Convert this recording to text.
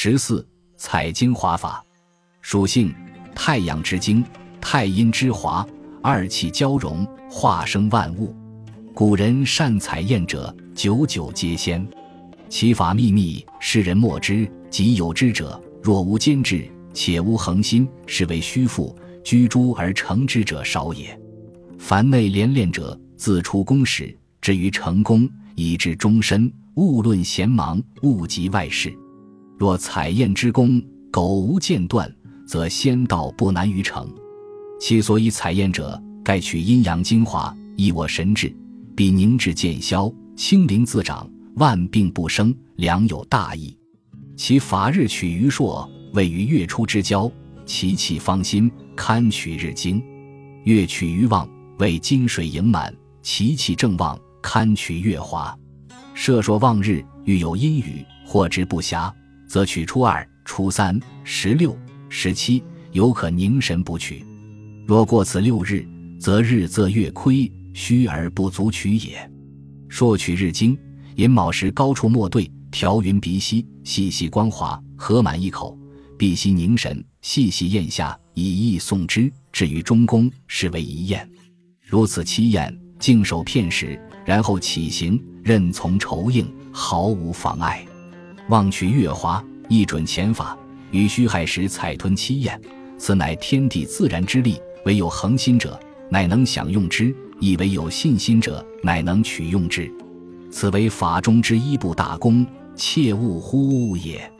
十四采精华法，属性太阳之精，太阴之华，二气交融，化生万物。古人善采验者，久久皆仙。其法秘密，世人莫知。即有之者，若无坚志，且无恒心，是为虚腹。居诸而成之者少也。凡内连练者，自出宫始，至于成功，以至终身，勿论闲忙，勿及外事。若采验之功，苟无间断，则仙道不难于成。其所以采验者，盖取阴阳精华，益我神志，必凝滞渐消，清灵自长，万病不生，良有大益。其法日取于朔，位于月初之交。其气方心，堪取日精；月取于旺，为金水盈满；其气正旺，堪取月华。射说望日，遇有阴雨，或之不暇，则取初二、初三、十六、十七，犹可凝神不取。若过此六日，则日则月亏，虚而不足取也。朔取日精，寅卯时高处莫对，调匀鼻息，细细光滑，合满一口。必息凝神，细细咽下，以意诵之。至于中宫，是为一宴。如此七宴，静守片时，然后起行，任从酬应，毫无妨碍。望取月华，一准前法，于虚亥时采吞七宴，此乃天地自然之力。唯有恒心者，乃能享用之；亦唯有信心者，乃能取用之。此为法中之一部大功，切勿忽也。